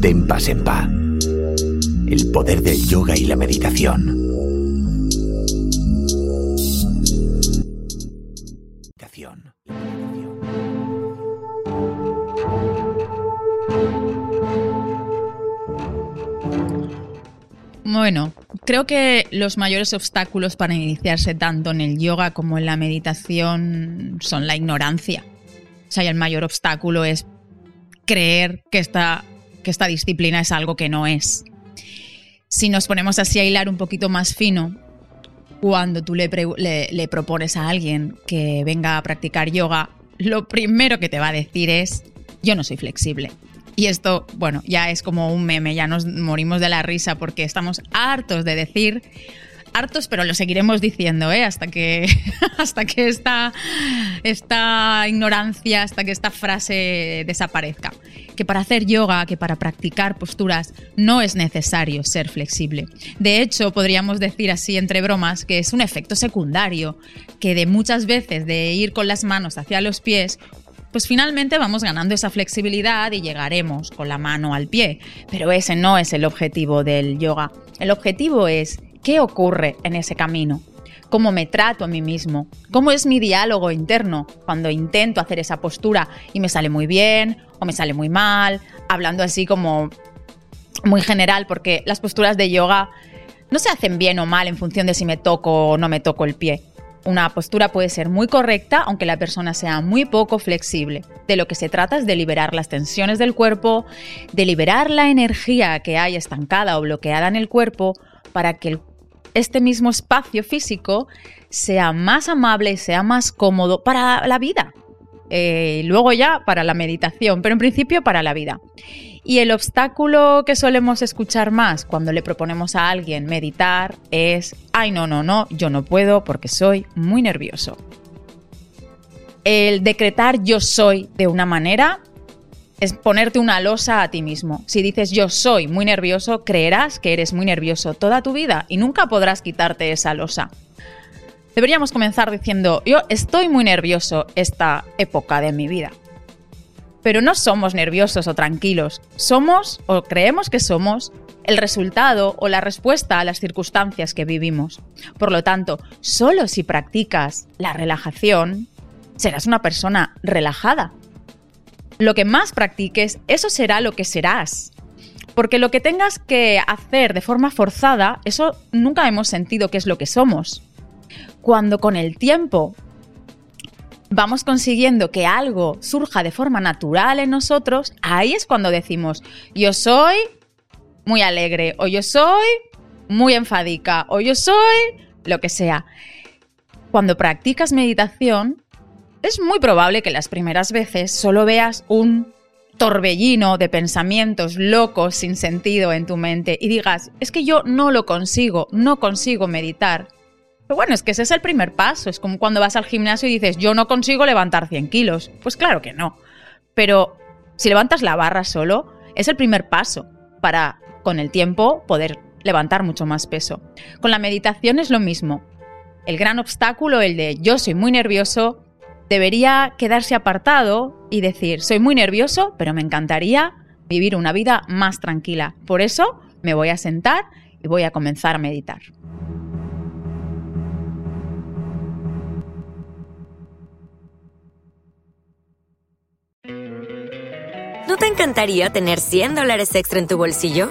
Tempa Sempa. El poder del yoga y la meditación. Bueno, creo que los mayores obstáculos para iniciarse tanto en el yoga como en la meditación son la ignorancia. O sea, el mayor obstáculo es creer que esta, que esta disciplina es algo que no es. Si nos ponemos así a hilar un poquito más fino, cuando tú le, le- le propones a alguien que venga a practicar yoga, lo primero que te va a decir es, yo no soy flexible. Y esto, bueno, ya es como un meme, ya nos morimos de la risa porque estamos hartos de decir, hartos, pero lo seguiremos diciendo, ¿eh? Hasta que, hasta que esta, esta ignorancia, hasta que esta frase desaparezca. Que para hacer yoga, que para practicar posturas, no es necesario ser flexible. De hecho, podríamos decir así entre bromas que es un efecto secundario, que de muchas veces de ir con las manos hacia los pies, pues finalmente vamos ganando esa flexibilidad y llegaremos con la mano al pie. Pero ese no es el objetivo del yoga. El objetivo es qué ocurre en ese camino, cómo me trato a mí mismo, cómo es mi diálogo interno cuando intento hacer esa postura y me sale muy bien o me sale muy mal, hablando así como muy general, porque las posturas de yoga no se hacen bien o mal en función de si me toco o no me toco el pie. Una postura puede ser muy correcta aunque la persona sea muy poco flexible. De lo que se trata es de liberar las tensiones del cuerpo, de liberar la energía que hay estancada o bloqueada en el cuerpo para que el- este mismo espacio físico sea más amable sea más cómodo para la vida. Eh, luego ya para la meditación, pero en principio para la vida. Y el obstáculo que solemos escuchar más cuando le proponemos a alguien meditar es, ay, no, no, no, yo no puedo porque soy muy nervioso. El decretar yo soy de una manera es ponerte una losa a ti mismo. Si dices yo soy muy nervioso, creerás que eres muy nervioso toda tu vida y nunca podrás quitarte esa losa. Deberíamos comenzar diciendo yo estoy muy nervioso esta época de mi vida. Pero no somos nerviosos o tranquilos, somos o creemos que somos el resultado o la respuesta a las circunstancias que vivimos. Por lo tanto, solo si practicas la relajación, serás una persona relajada. Lo que más practiques, eso será lo que serás. Porque lo que tengas que hacer de forma forzada, eso nunca hemos sentido que es lo que somos. Cuando con el tiempo vamos consiguiendo que algo surja de forma natural en nosotros, ahí es cuando decimos, yo soy muy alegre, o yo soy muy enfadica, o yo soy lo que sea. Cuando practicas meditación, es muy probable que las primeras veces solo veas un torbellino de pensamientos locos sin sentido en tu mente y digas, es que yo no lo consigo, no consigo meditar. Pero bueno, es que ese es el primer paso. Es como cuando vas al gimnasio y dices, yo no consigo levantar 100 kilos. Pues claro que no. Pero si levantas la barra solo, es el primer paso para, con el tiempo, poder levantar mucho más peso. Con la meditación es lo mismo. El gran obstáculo, el de yo soy muy nervioso, debería quedarse apartado y decir, soy muy nervioso, pero me encantaría vivir una vida más tranquila. Por eso me voy a sentar y voy a comenzar a meditar. ¿No te encantaría tener 100 dólares extra en tu bolsillo?